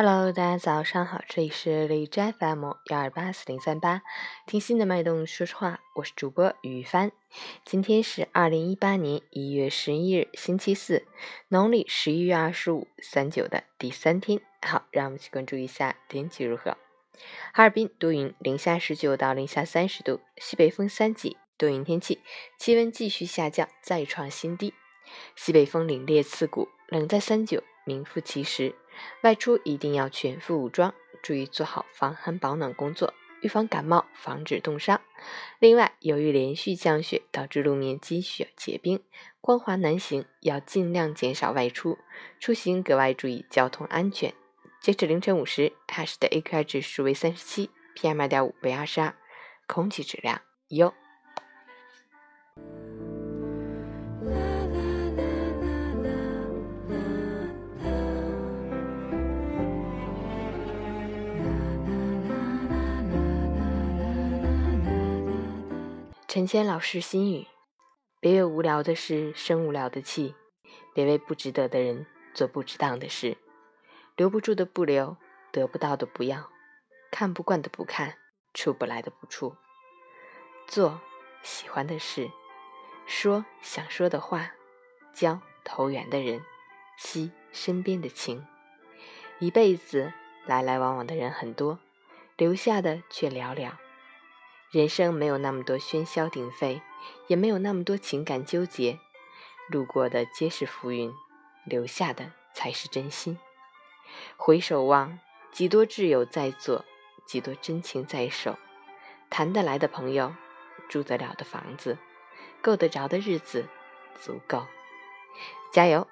Hello，大家早上好，这里是荔枝 FM 幺二八四零三八，听心的脉动说实话，我是主播于帆。今天是二零一八年一月十一日，星期四，农历十一月二十五，三九的第三天。好，让我们去关注一下天气如何。哈尔滨多云，零下十九到零下三十度，西北风三级，多云天气，气温继续下降，再创新低。西北风凛冽刺骨，冷在三九，名副其实。外出一定要全副武装，注意做好防寒保暖工作，预防感冒，防止冻伤。另外，由于连续降雪导致路面积雪结冰，光滑难行，要尽量减少外出，出行格外注意交通安全。截止凌晨五时，哈市的 AQI 指数为三十七，PM 二点五为二十二，空气质量优。陈谦老师心语：别为无聊的事生无聊的气，别为不值得的人做不值当的事。留不住的不留，得不到的不要，看不惯的不看，出不来的不出。做喜欢的事，说想说的话，交投缘的人，惜身边的情。一辈子来来往往的人很多，留下的却寥寥。人生没有那么多喧嚣鼎沸，也没有那么多情感纠结。路过的皆是浮云，留下的才是真心。回首望，几多挚友在左，几多真情在手。谈得来的朋友，住得了的房子，够得着的日子，足够。加油！